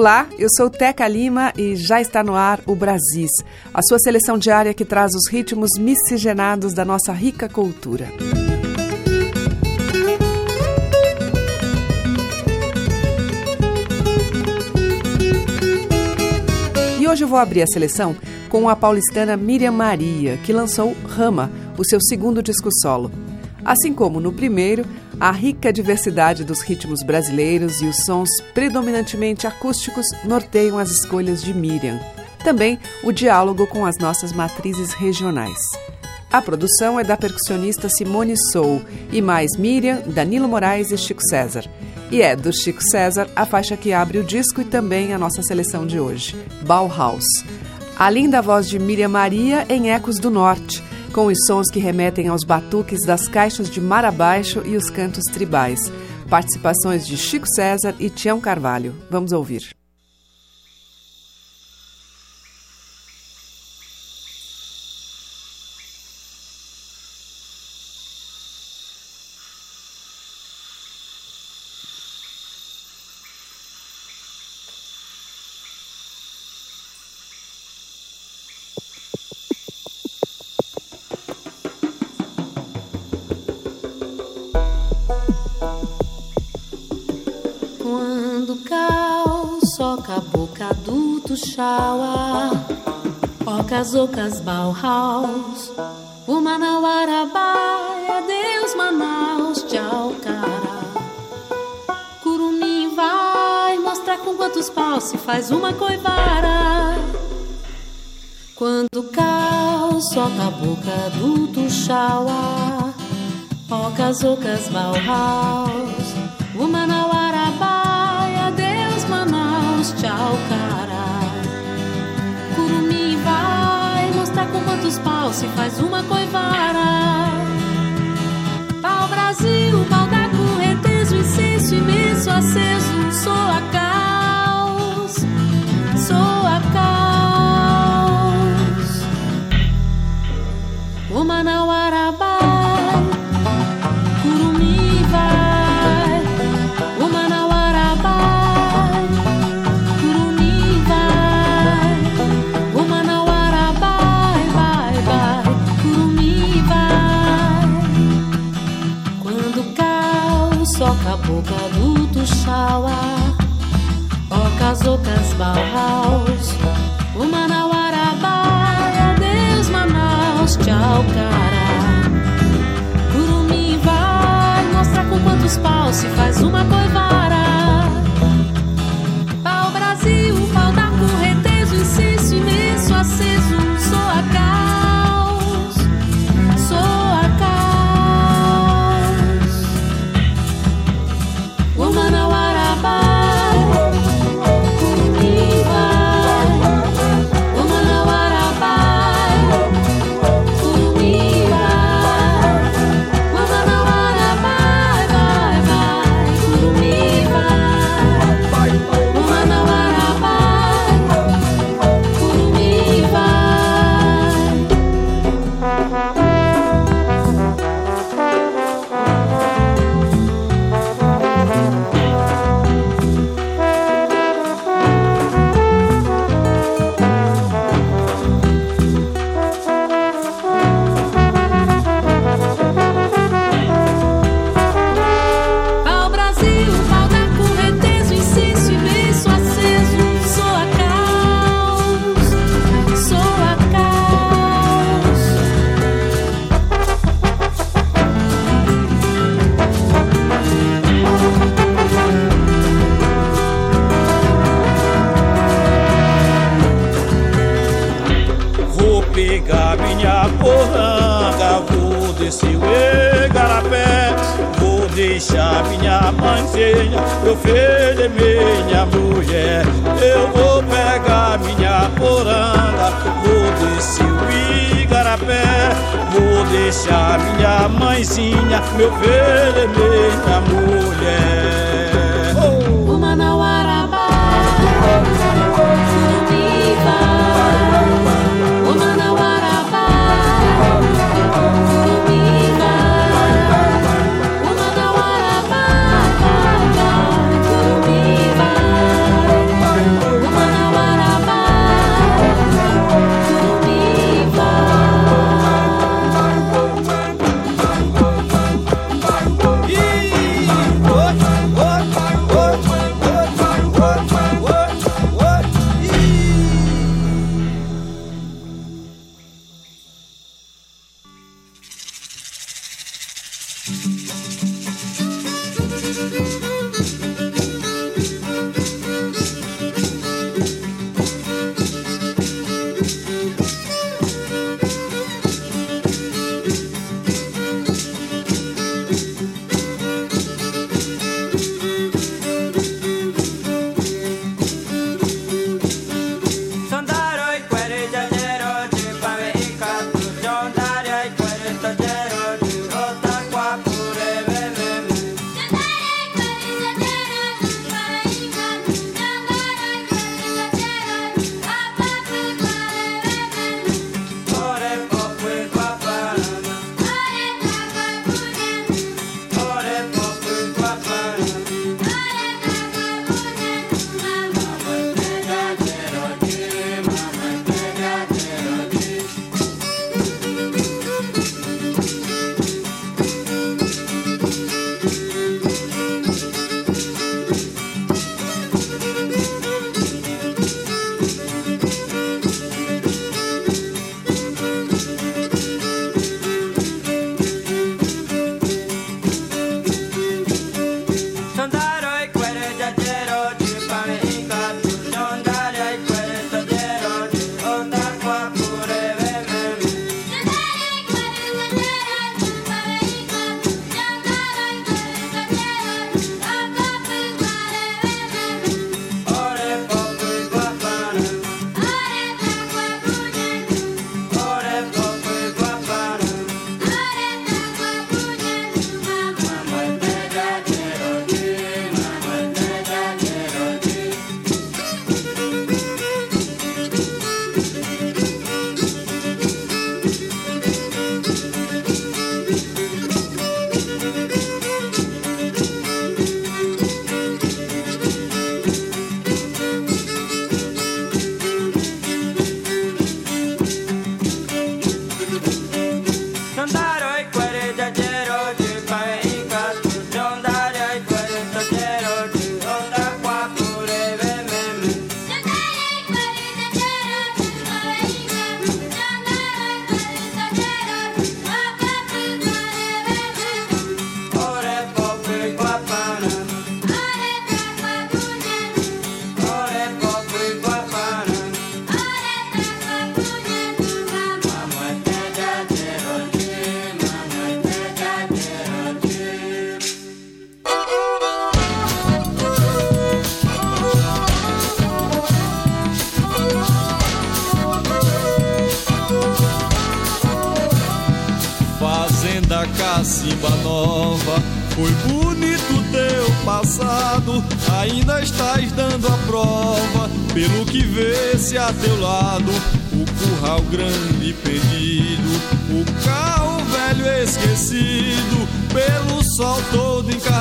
Olá, eu sou Teca Lima e já está no ar o Brasis, a sua seleção diária que traz os ritmos miscigenados da nossa rica cultura. E hoje eu vou abrir a seleção com a paulistana Miriam Maria, que lançou Rama, o seu segundo disco solo. Assim como no primeiro, a rica diversidade dos ritmos brasileiros e os sons predominantemente acústicos norteiam as escolhas de Miriam. Também o diálogo com as nossas matrizes regionais. A produção é da percussionista Simone Sou e mais Miriam, Danilo Moraes e Chico César. E é do Chico César a faixa que abre o disco e também a nossa seleção de hoje, Bauhaus. Além da voz de Miriam Maria em Ecos do Norte, com os sons que remetem aos batuques das caixas de mar abaixo e os cantos tribais. Participações de Chico César e Tião Carvalho. Vamos ouvir. Quando cal soca boca do Tuxaua, ocas ocas Bauhaus, o Manauarabaia, Deus Manaus, tchau cara. Curumim vai mostrar com quantos paus se faz uma coivara. Quando cal soca boca do Tuxaua, ocas ocas Bauhaus, tchau cara. Curumim vai mostrar com quantos paus se faz uma coivara. Pau Brasil, pau da correnteza, incenso imenso aceso, soa caos, soa caos. O Manauarabai, Ocas, ocas, Bauhaus, o Manauarabai, adeus Manaus, tchau cara. Curumim vai mostrar com quantos paus se faz uma coivara.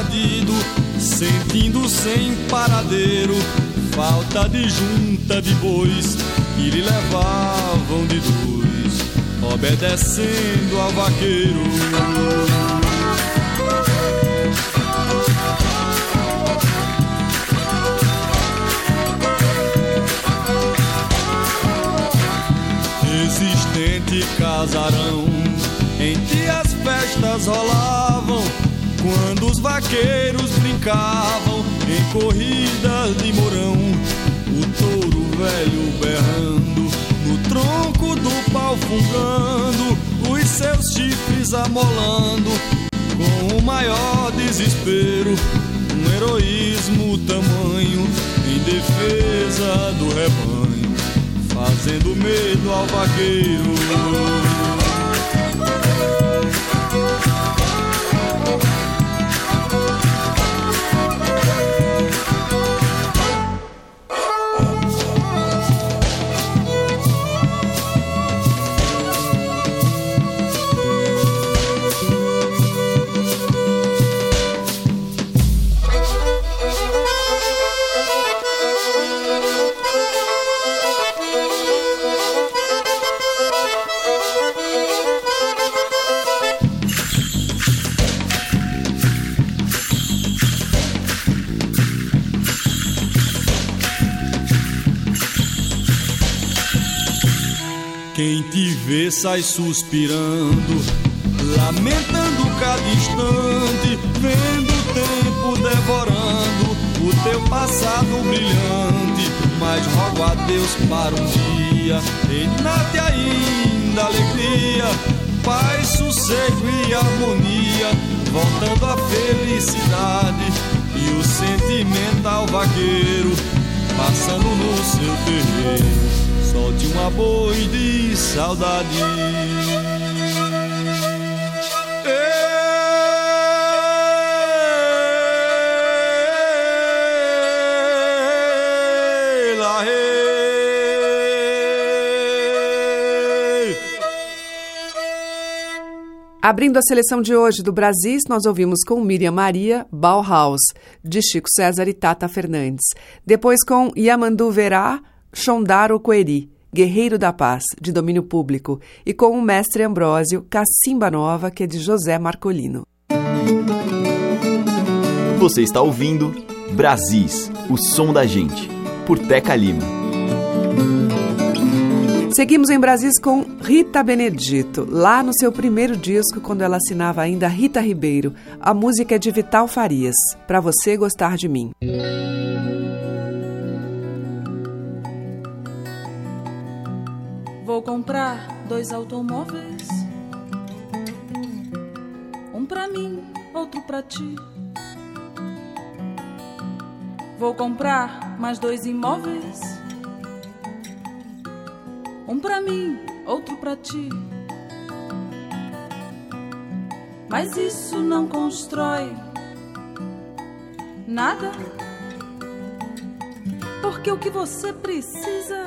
perdido, sentindo sem paradeiro, falta de junta de bois que lhe levavam de dois, obedecendo ao vaqueiro. existente casarão em que as festas rolavam quando os vaqueiros brincavam em corridas de morão, o touro velho berrando, no tronco do pau fungando, os seus chifres amolando, com o maior desespero, um heroísmo tamanho, em defesa do rebanho, fazendo medo ao vaqueiro. Vê sai suspirando, lamentando cada instante, vendo o tempo devorando o teu passado brilhante. Mas rogo a Deus para um dia, renate ainda alegria, paz, sossego e harmonia, voltando a felicidade e o sentimental vaqueiro passando no seu terreiro. Solte uma boi de saudade. Ei. Abrindo a seleção de hoje do Brasis, nós ouvimos com Miriam Maria, Bauhaus, de Chico César e Tata Fernandes. Depois com Yamandu Verá, Shondaro Coeri, Guerreiro da Paz, de domínio público. E com o mestre Ambrósio, Cacimba Nova, que é de José Marcolino. Você está ouvindo Brasis, o som da gente, por Teca Lima. Seguimos em Brasis com Rita Benedito, lá no seu primeiro disco, quando ela assinava ainda Rita Ribeiro. A música é de Vital Farias, Pra Você Gostar de Mim. Vou comprar dois automóveis. Um pra mim, outro pra ti. Vou comprar mais dois imóveis. Um pra mim, outro pra ti. Mas isso não constrói nada. Porque o que você precisa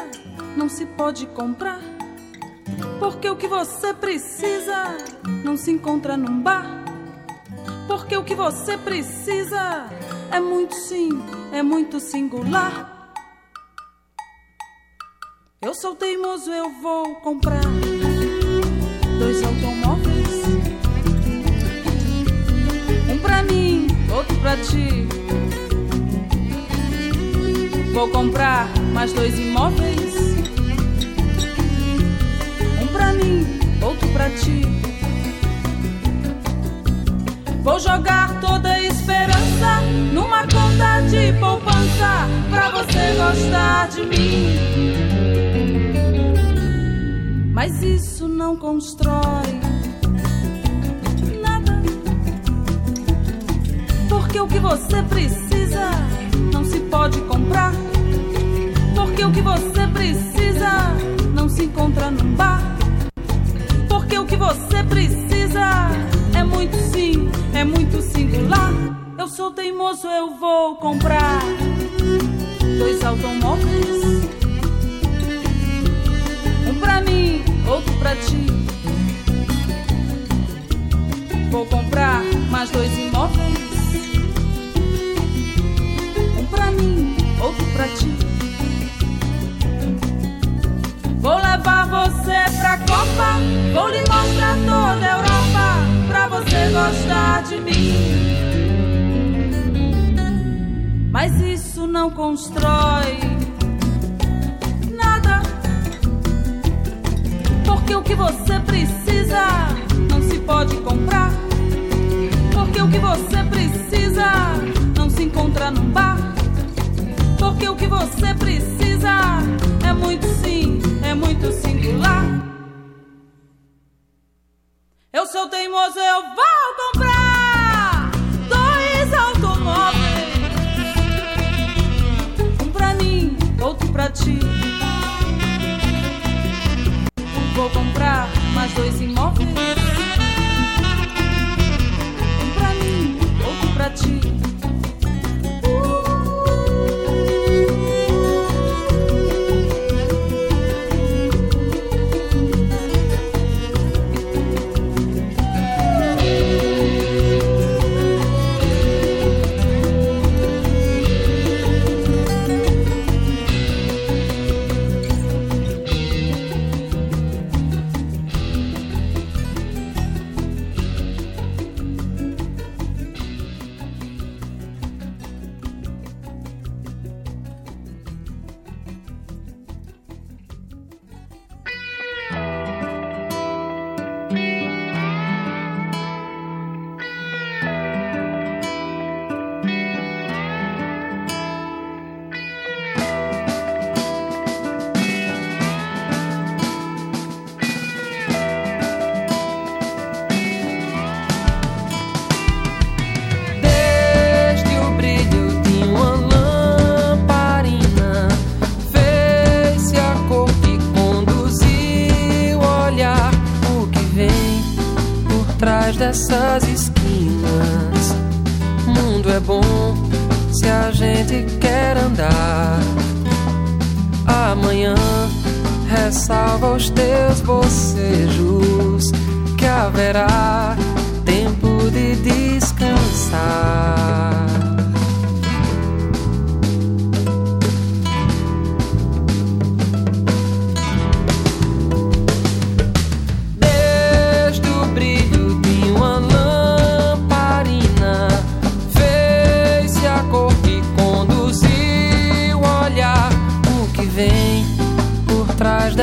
não se pode comprar. Porque o que você precisa não se encontra num bar. Porque o que você precisa é muito sim, é muito singular. Eu sou teimoso, eu vou comprar dois automóveis. Um pra mim, outro pra ti. Vou comprar mais dois imóveis. Outro pra ti. Vou jogar toda esperança numa conta de poupança pra você gostar de mim. Mas isso não constrói nada. Porque o que você precisa não se pode comprar. Porque o que você precisa não se encontra num bar. O que você precisa é muito sim, é muito singular. Eu sou teimoso, eu vou comprar dois automóveis. Um pra mim, outro pra ti. Vou comprar mais dois imóveis. Um pra mim, outro pra ti. Você pra Copa, vou lhe mostrar toda a Europa, pra você gostar de mim. Mas isso não constrói nada. Porque o que você precisa não se pode comprar. Porque o que você precisa não se encontra num bar. Porque o que você precisa é muito muito singular. Eu sou teimoso, eu vou comprar dois automóveis. Um pra mim, outro pra ti. Amanhã ressalva os teus bocejos, que haverá tempo de descansar.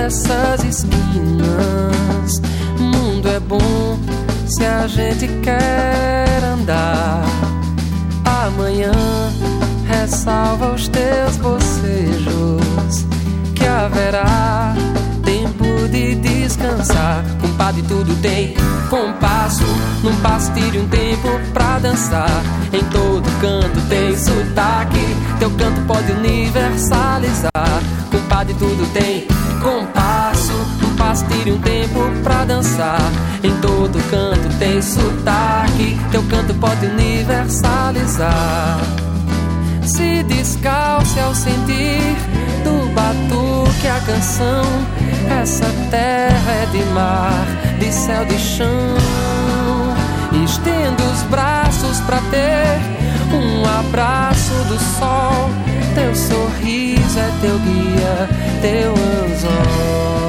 Dessas esquinas? Mundo é bom se a gente quer andar. Amanhã ressalva os teus bocejos, que haverá tempo de descansar. Compadre, tudo tem compasso. Num passo tire um tempo pra dançar. Em todo canto tem sotaque. Teu canto pode universalizar. Compadre, tudo tem compasso. Num passo tire um tempo pra dançar. Em todo canto tem sotaque. Teu canto pode universalizar. Se descalce ao sentir do batuque a canção. Essa terra é de mar, de céu, de chão. Estenda os braços pra ter um abraço do sol. Teu sorriso é teu guia, teu anzol.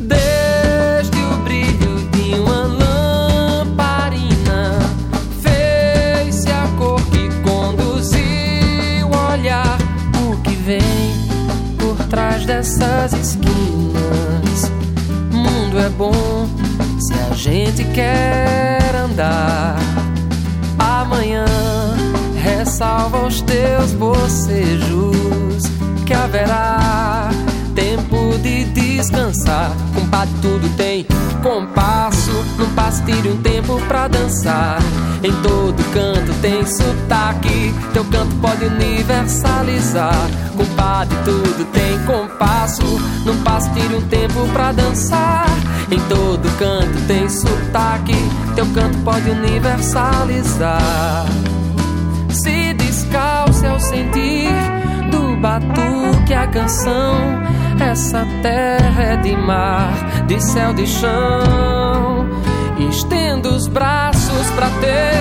Desde o bom se a gente quer andar. Amanhã ressalva os teus bocejos, que haverá tempo de descansar. Compadre, tudo tem compasso. Num passo, tire um tempo pra dançar. Em todo canto tem sotaque. Teu canto pode universalizar. Compadre, tudo tem compasso. Num passo, tire um tempo pra dançar. Em todo canto tem sotaque. Teu canto pode universalizar. Se descalce ao sentir do batuque a canção. Essa terra é de mar, de céu, de chão. Estenda os braços pra ter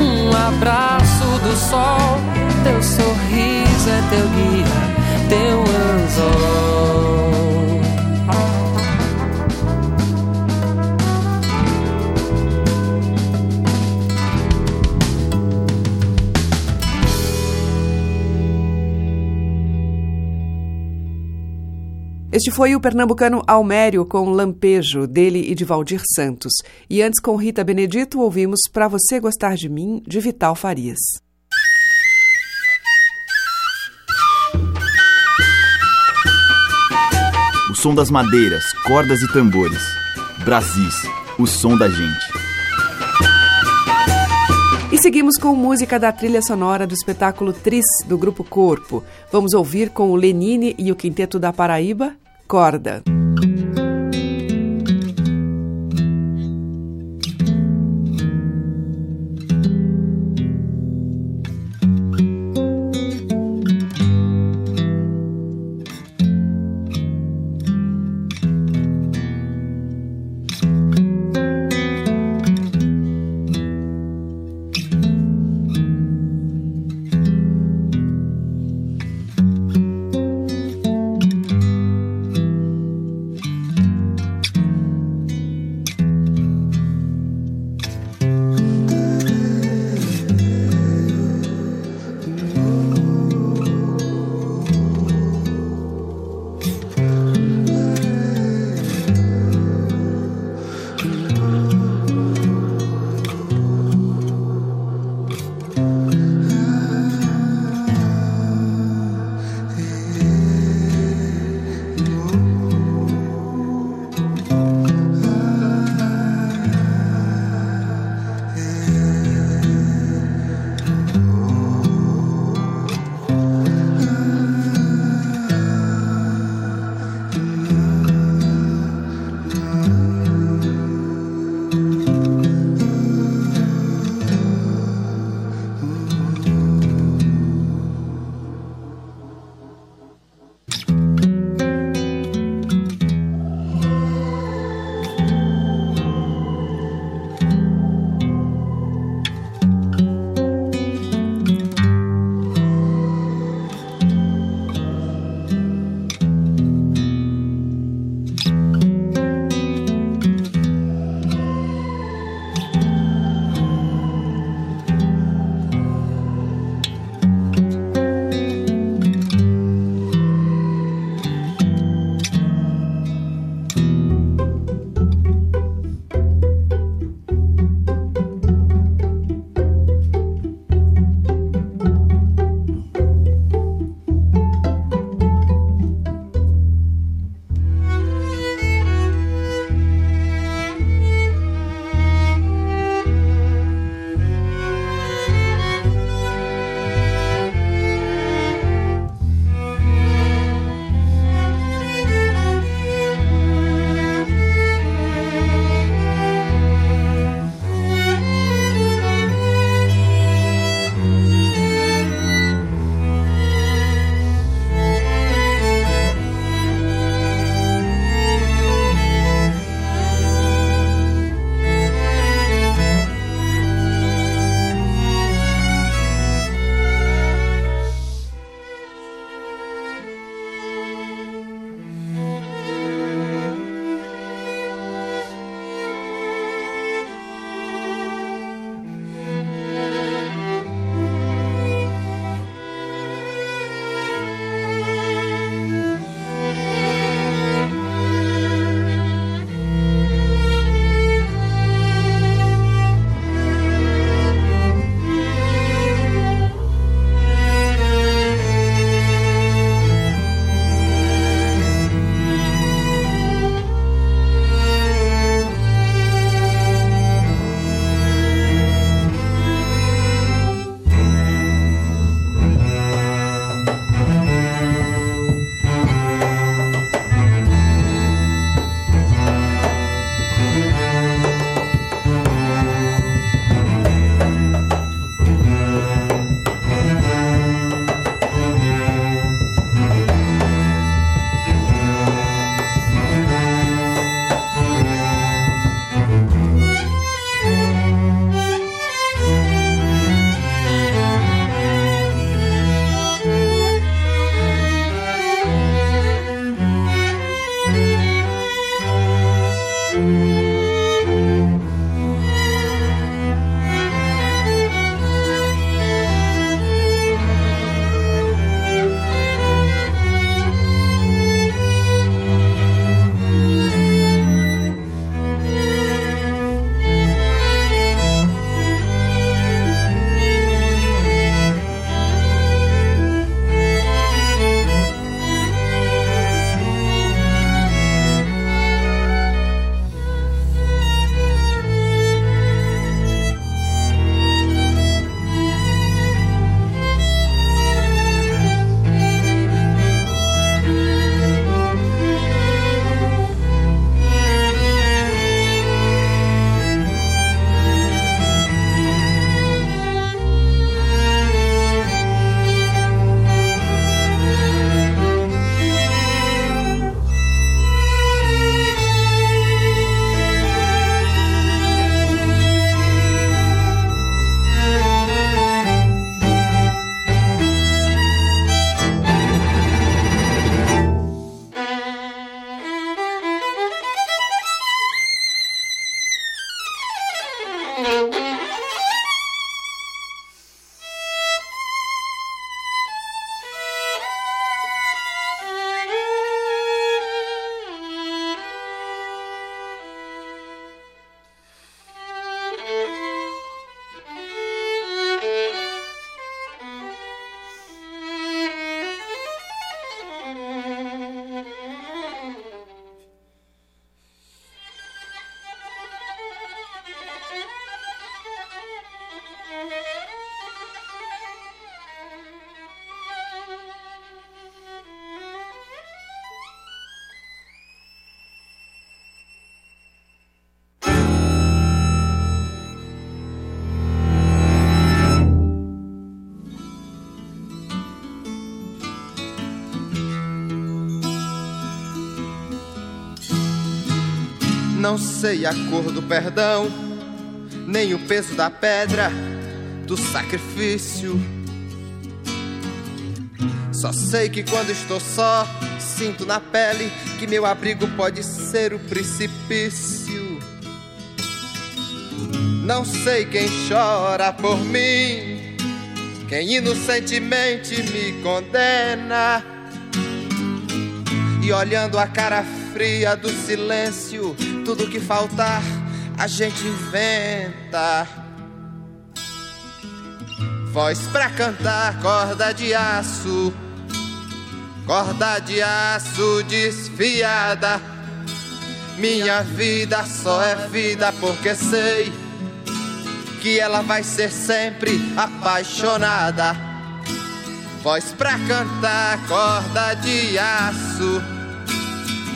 um abraço do sol. Teu sorriso é teu guia, teu anzol. Este foi o pernambucano Almério com Lampejo, dele e de Valdir Santos. E antes, com Rita Benedito, ouvimos Pra Você Gostar de Mim, de Vital Farias. O som das madeiras, cordas e tambores. Brasis, o som da gente. E seguimos com música da trilha sonora do espetáculo Tris, do Grupo Corpo. Vamos ouvir com o Lenine e o Quinteto da Paraíba, Corda. Não sei a cor do perdão, nem o peso da pedra, do sacrifício. Só sei que quando estou só, sinto na pele que meu abrigo pode ser o precipício. Não sei quem chora por mim, quem inocentemente me condena. E olhando a cara fria do silêncio, tudo que faltar a gente inventa. Voz pra cantar, corda de aço, corda de aço desfiada. Minha vida só é vida porque sei que ela vai ser sempre apaixonada. Voz pra cantar, corda de aço,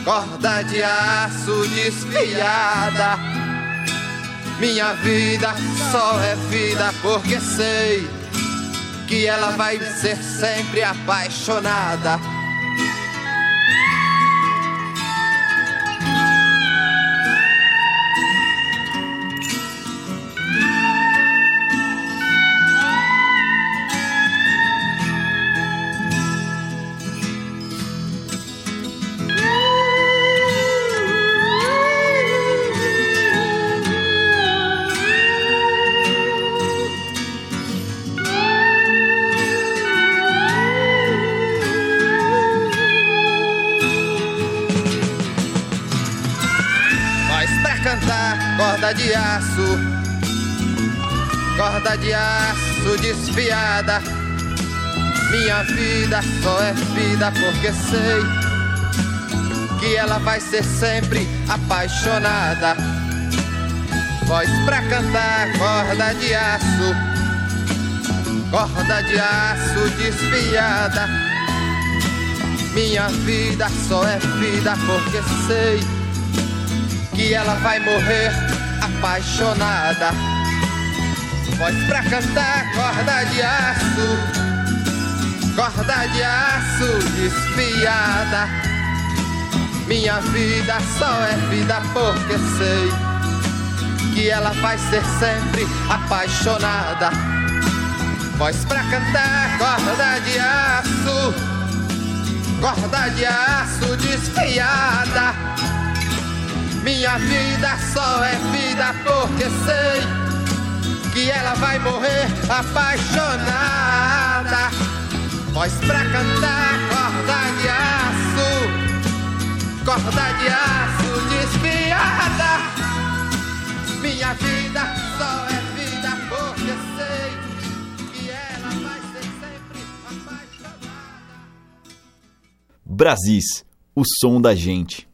corda de aço desfiada. Minha vida só é vida porque sei que ela vai ser sempre apaixonada. Aço, corda de aço desfiada. Minha vida só é vida porque sei que ela vai ser sempre apaixonada. Voz pra cantar, corda de aço, corda de aço desfiada. Minha vida só é vida porque sei que ela vai morrer apaixonada. Voz pra cantar, corda de aço, corda de aço desfiada. Minha vida só é vida porque sei que ela vai ser sempre apaixonada. Voz pra cantar, corda de aço, corda de aço desfiada. Minha vida só é vida porque sei que ela vai morrer apaixonada. Voz pra cantar, corda de aço, corda de aço desfiada. Minha vida só é vida porque sei que ela vai ser sempre apaixonada. Brasis, o som da gente.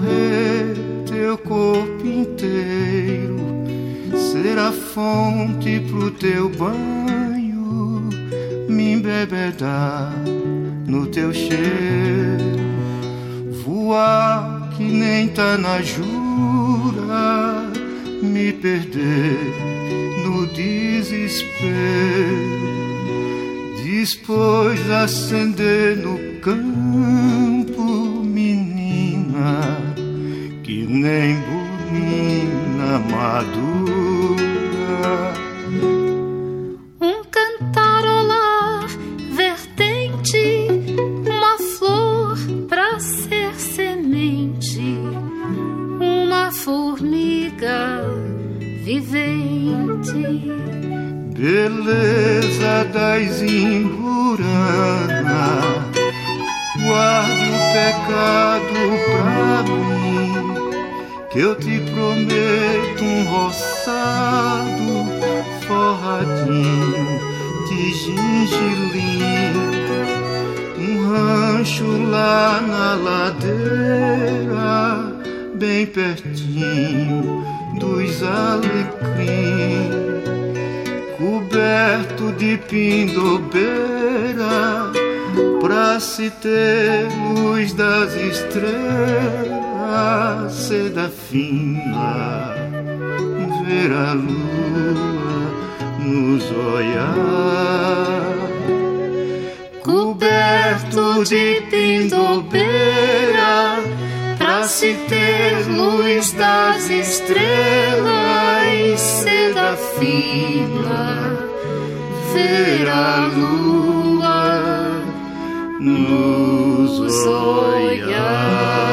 Correr teu corpo inteiro, ser a fonte pro teu banho, me embebedar no teu cheiro, voar que nem tá na jura, me perder no desespero. Depois acender Beleza das Imburana, guarde o pecado pra mim, que eu te prometo um roçado forradinho de gengilim, um rancho lá na ladeira, bem pertinho dos alecrim coberto de pindobeira, pra se ter luz das estrelas, seda fina, ver a lua nos olhar. Coberto de pindobeira, pra se ter luz das estrelas, seda fina, ver a lua nos olhar.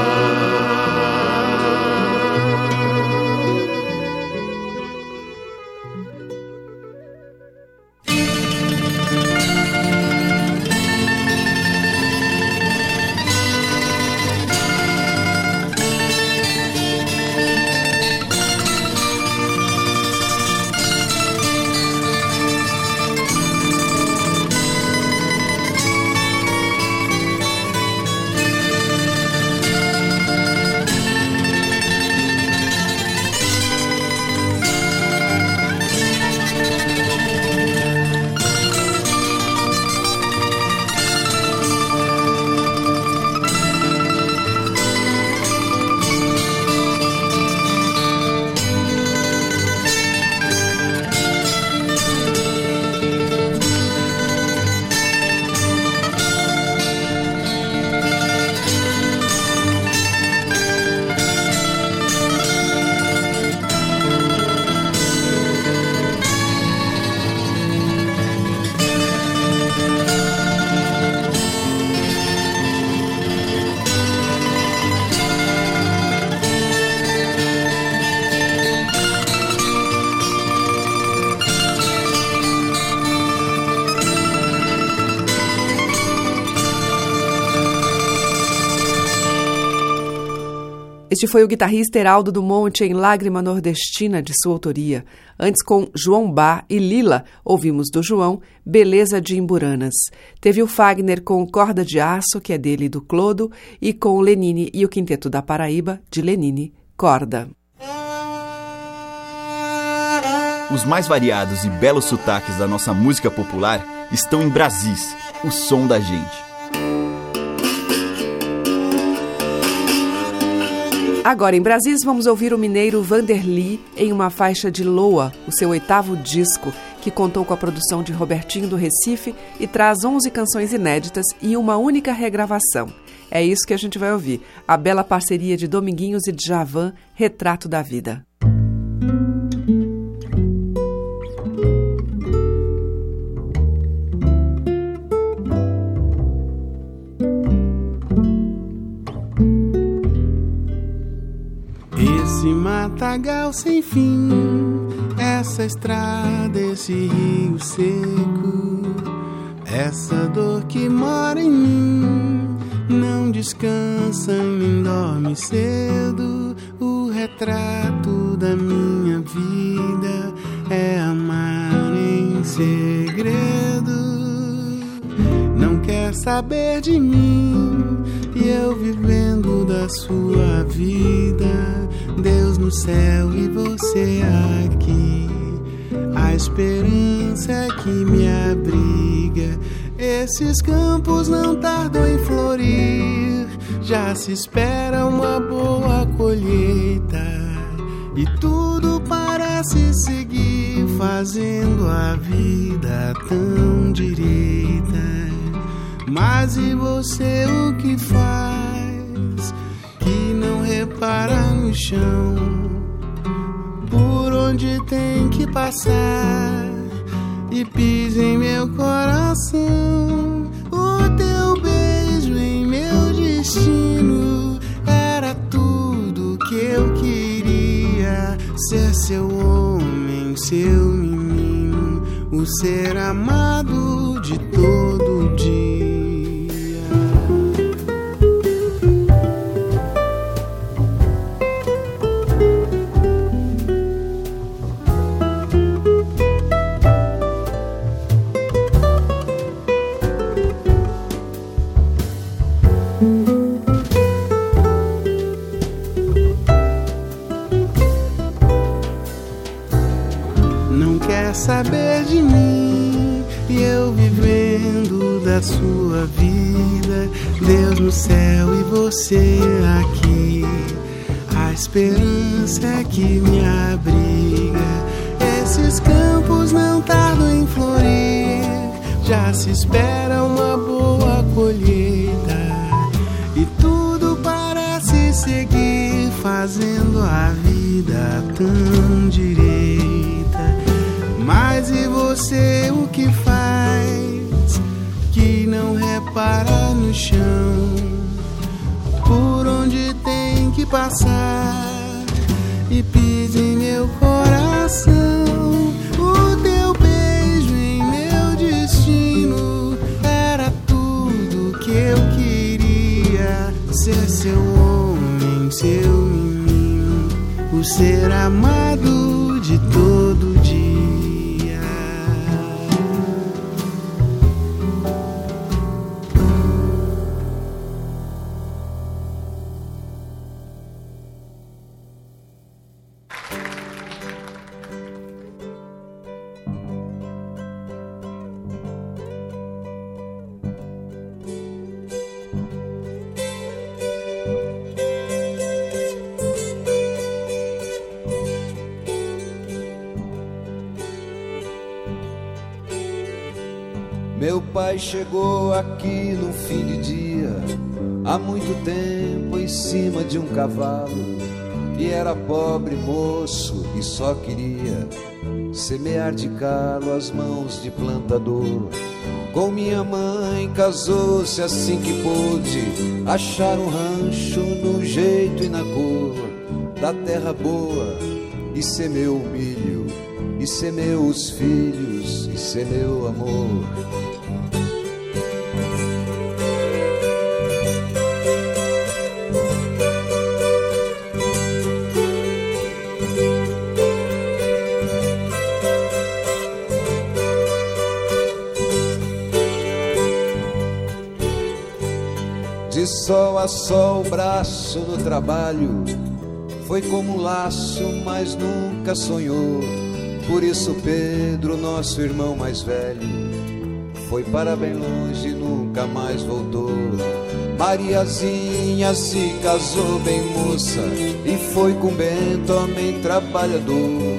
Este foi o guitarrista Heraldo do Monte em Lágrima Nordestina, de sua autoria. Antes, com João Bá e Lila, ouvimos do João Beleza de Imburanas. Teve o Fagner com Corda de Aço, que é dele do Clodo, e com Lenine e o Quinteto da Paraíba, de Lenine, Corda. Os mais variados e belos sotaques da nossa música popular estão em Brasis, o som da gente. Agora, em Brasis, vamos ouvir o mineiro Vanderly em uma faixa de Loa, o seu oitavo disco, que contou com a produção de Robertinho do Recife e traz 11 canções inéditas e uma única regravação. É isso que a gente vai ouvir, a bela parceria de Dominguinhos e Djavan, Retrato da Vida. Matagal sem fim, essa estrada, esse rio seco, essa dor que mora em mim, não descansa nem dorme cedo. O retrato da minha vida é amar em segredo. Não quer saber de mim e eu vivendo da sua vida. Deus no céu e você aqui. A esperança é que me abriga. Esses campos não tardam em florir. Já se espera uma boa colheita e tudo parece seguir fazendo a vida tão direita. Mas e você o que faz que não repara no chão? Por onde tem que passar e pisa em meu coração? O teu beijo em meu destino era tudo que eu queria ser seu homem, seu menino, o ser amado de todo dia. Saber de mim e eu vivendo da sua vida. Deus no céu e você aqui. A esperança é que me abriga. Esses campos não tardam em florir. Já se espera uma boa colheita. E tudo parece seguir fazendo a vida tão direita. Mas e você o que faz que não repara no chão? Por onde tem que passar e pisa em meu coração? O teu beijo em meu destino era tudo que eu queria ser seu homem, seu menino, o ser amado em cima de um cavalo. E era pobre moço e só queria semear de calo as mãos de plantador. Com minha mãe casou-se assim que pôde achar um rancho no jeito e na cor da terra boa e semeou milho e semeou os filhos e semeou amor. Sol a sol, braço no trabalho, foi como um laço, mas nunca sonhou. Por isso, Pedro, nosso irmão mais velho, foi para bem longe e nunca mais voltou. Mariazinha se casou bem moça e foi com Bento, homem trabalhador.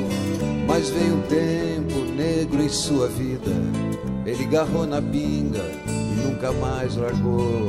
Mas veio um tempo negro em sua vida, ele garrou na pinga e nunca mais largou.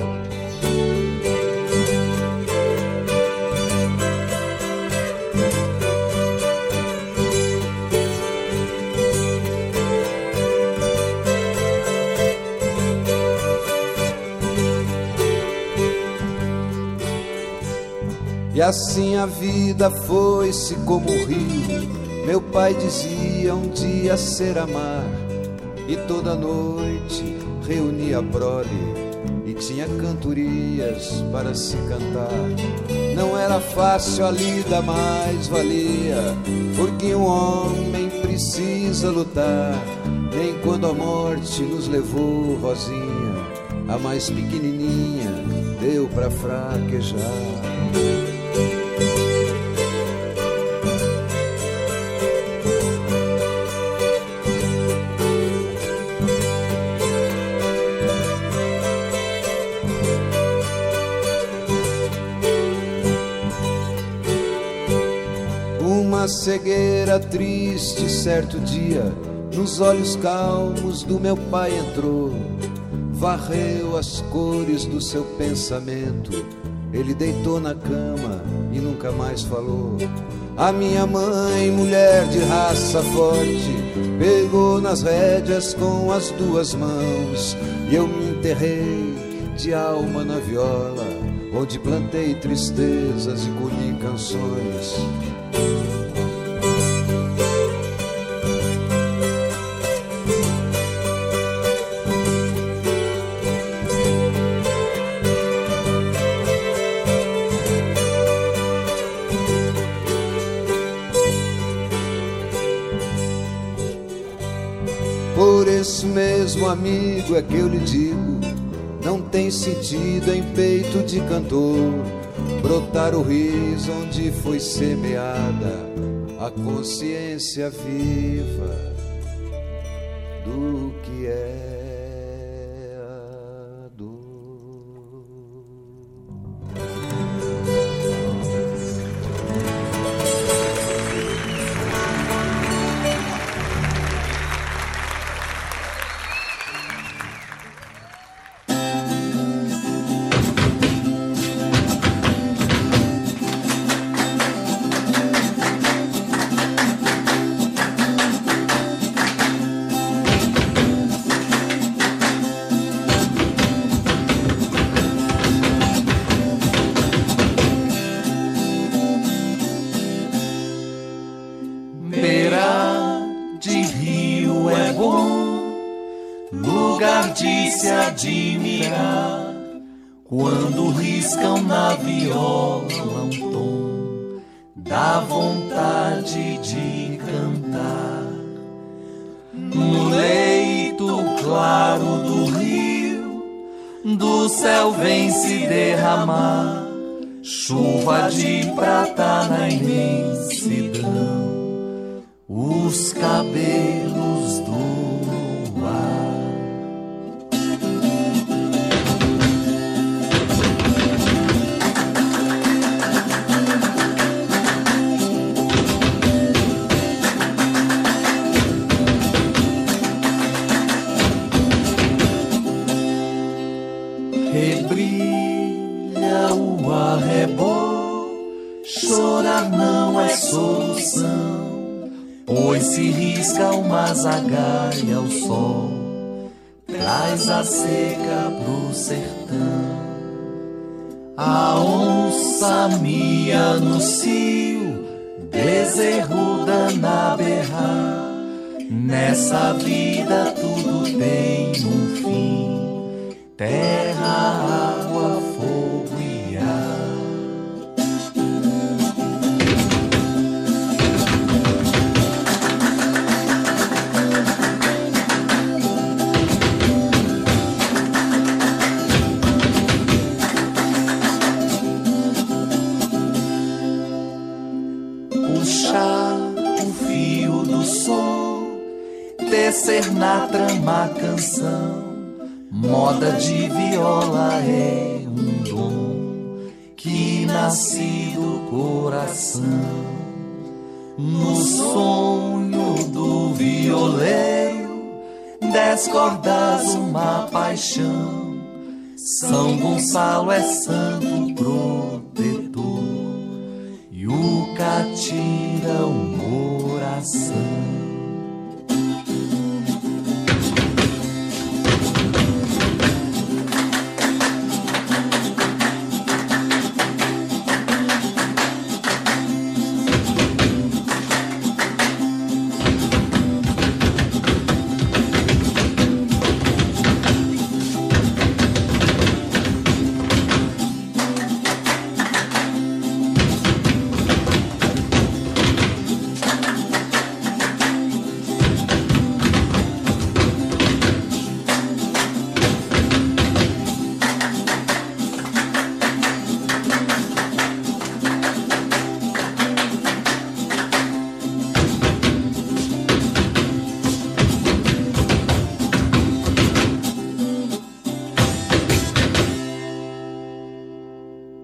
E assim a vida foi-se como o rio. Meu pai dizia um dia ser amar. E toda noite reunia a prole e tinha cantorias para se cantar. Não era fácil a lida, mas valia, porque um homem precisa lutar. Nem quando a morte nos levou, Rosinha, a mais pequenininha, deu pra fraquejar. Cegueira triste, certo dia, nos olhos calmos do meu pai entrou, varreu as cores do seu pensamento. Ele deitou na cama e nunca mais falou. A minha mãe, mulher de raça forte, pegou nas rédeas com as duas mãos e eu me enterrei de alma na viola, onde plantei tristezas e colhi canções. Amigo é que eu lhe digo: não tem sentido em peito de cantor brotar o riso onde foi semeada a consciência viva céu vem se derramar. Chuva de prata na imensidão. Os cabelos na trama a canção. Moda de viola é um dom que nasce do coração. No sonho do violeiro, dez cordas, uma paixão. São Gonçalo é santo protetor e o catira um coração.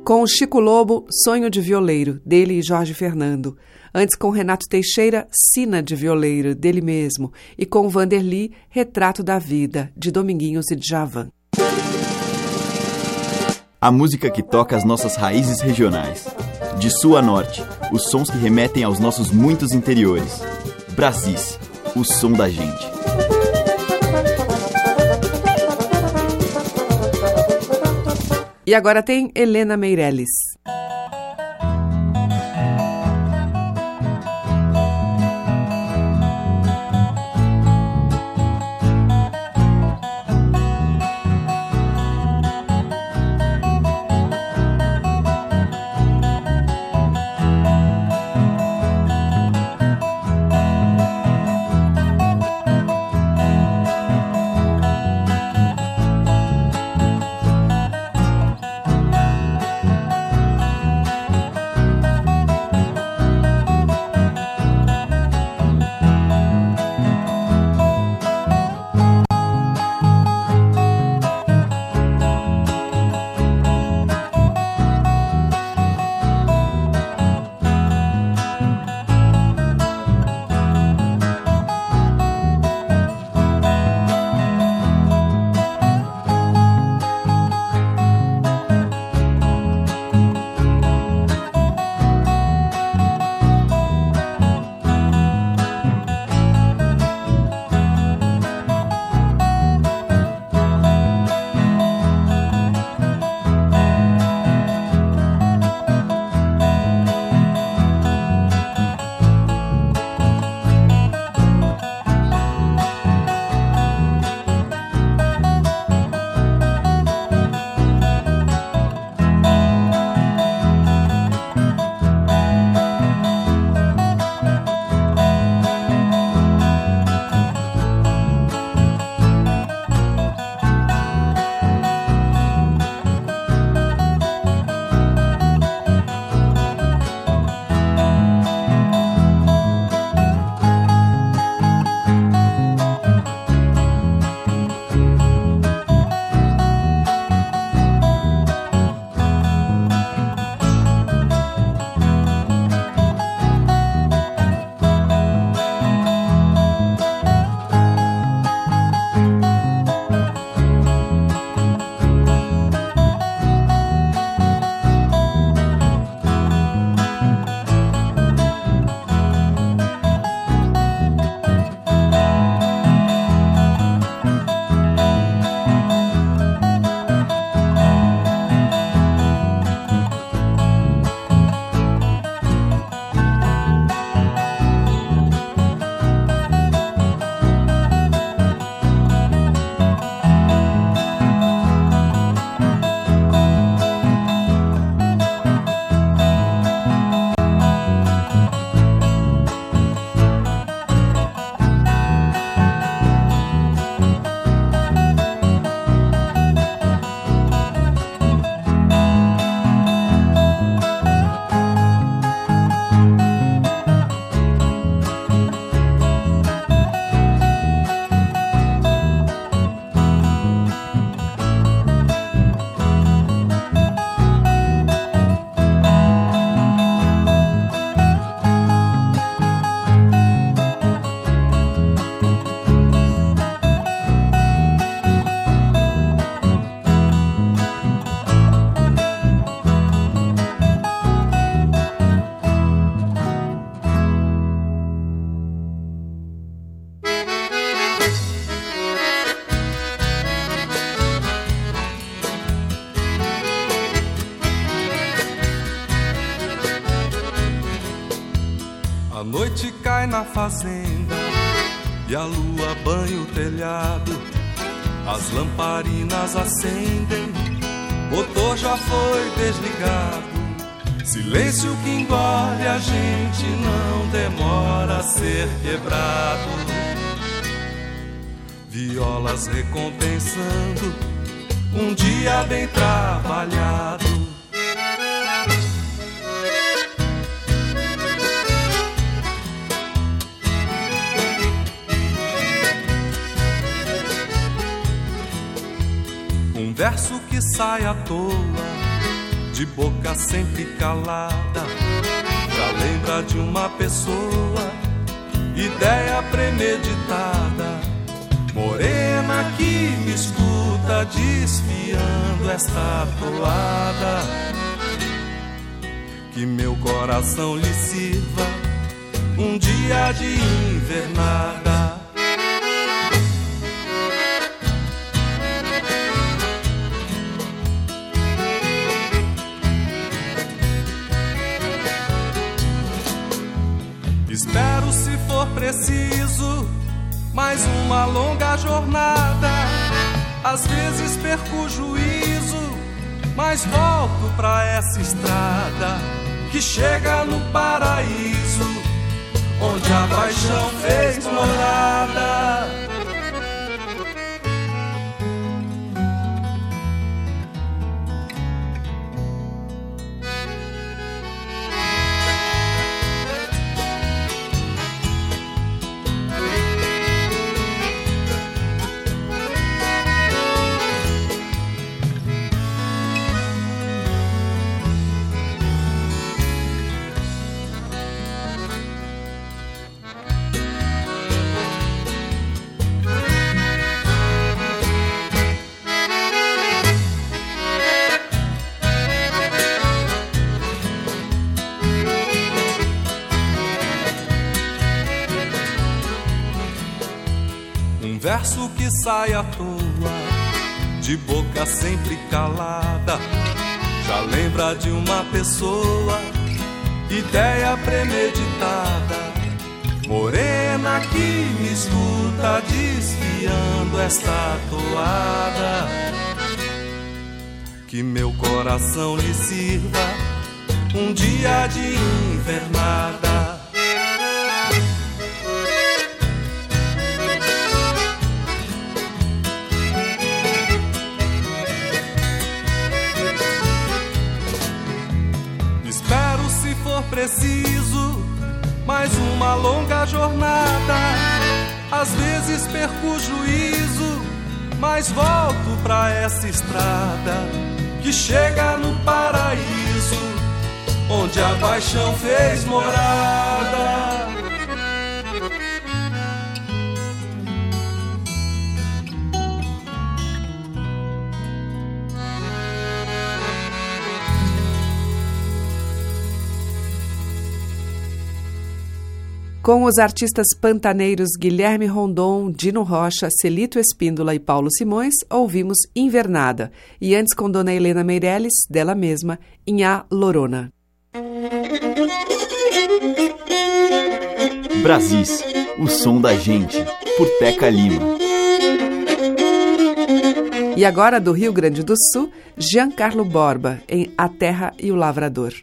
Com Chico Lobo, Sonho de Violeiro, dele e Jorge Fernando. Antes com Renato Teixeira, Sina de Violeiro, dele mesmo. E com Vanderly, Retrato da Vida, de Dominguinhos e Djavan. A música que toca as nossas raízes regionais. De sul a norte, os sons que remetem aos nossos muitos interiores. Brasis, o som da gente. E agora tem Helena Meirelles. Fazenda e a lua banha o telhado. As lamparinas acendem, motor já foi desligado. Silêncio que engole a gente não demora a ser quebrado. Violas recompensando um dia bem trabalhado. Verso que sai à toa, de boca sempre calada, pra lembra de uma pessoa, ideia premeditada, morena que me escuta desfiando esta toada. Que meu coração lhe sirva um dia de invernada. Mais uma longa jornada. Às vezes perco o juízo, mas volto pra essa estrada que chega no paraíso, onde a paixão fez morada. Verso que sai à toa, de boca sempre calada. Já lembra de uma pessoa, ideia premeditada. Morena que me escuta desfiando esta toada. Que meu coração lhe sirva um dia de invernada. Preciso mais uma longa jornada. Às vezes perco o juízo, mas volto pra essa estrada que chega no paraíso, onde a paixão fez morada. Com os artistas pantaneiros Guilherme Rondon, Dino Rocha, Celito Espíndola e Paulo Simões, ouvimos Invernada. E antes com Dona Helena Meirelles, dela mesma, em A Lorona. Brasis, o som da gente, por Teca Lima. E agora do Rio Grande do Sul, Giancarlo Borba, em A Terra e o Lavrador.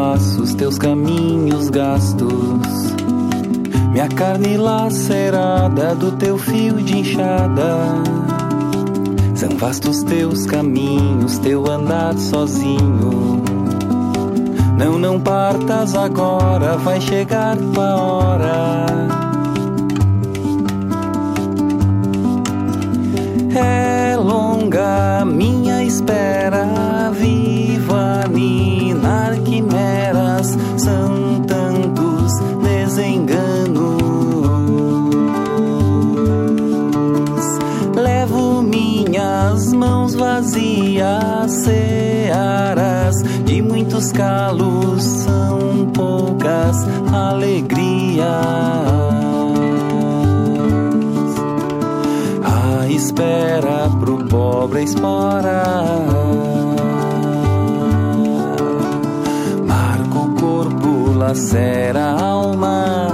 Teus passos, teus caminhos gastos. Minha carne lacerada do teu fio de enxada. São vastos teus caminhos, teu andar sozinho. Não, não partas agora, vai chegar tua hora. É longa minha espera, viva searas de muitos calos são poucas alegrias. A espera pro pobre espora. Marca o corpo, lacera a alma.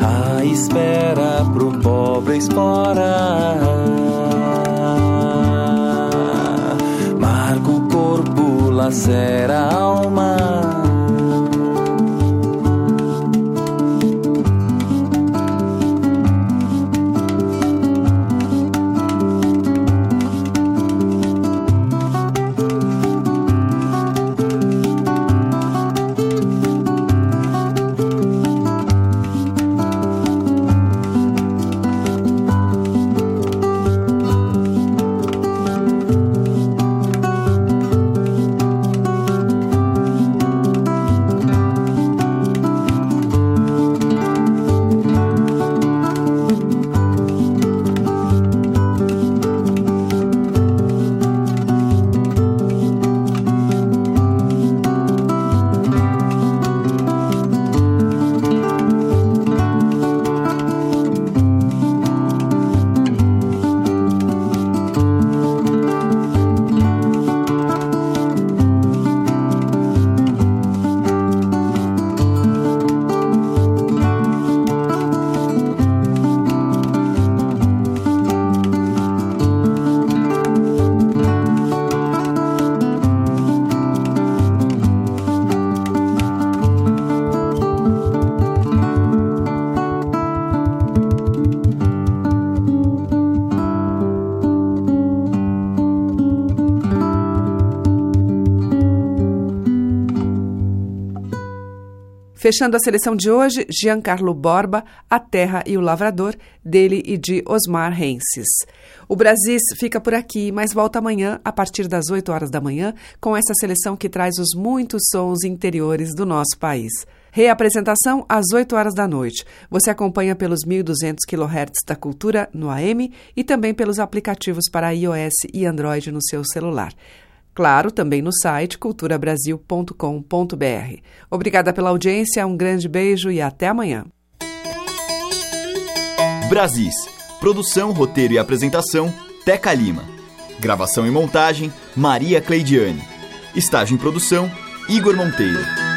A espera pro pobre espora corpo, lacera a alma. Fechando a seleção de hoje, Giancarlo Borba, A Terra e o Lavrador, dele e de Osmar Renses. O Brasis fica por aqui, mas volta amanhã, a partir das 8 horas da manhã, com essa seleção que traz os muitos sons interiores do nosso país. Reapresentação às 8 horas da noite. Você acompanha pelos 1.200 kHz da Cultura no AM e também pelos aplicativos para iOS e Android no seu celular. Claro, também no site culturabrasil.com.br. Obrigada pela audiência, um grande beijo e até amanhã. Brasis. Produção, roteiro e apresentação, Teca Lima. Gravação e montagem, Maria Cleidiane. Estágio em produção, Igor Monteiro.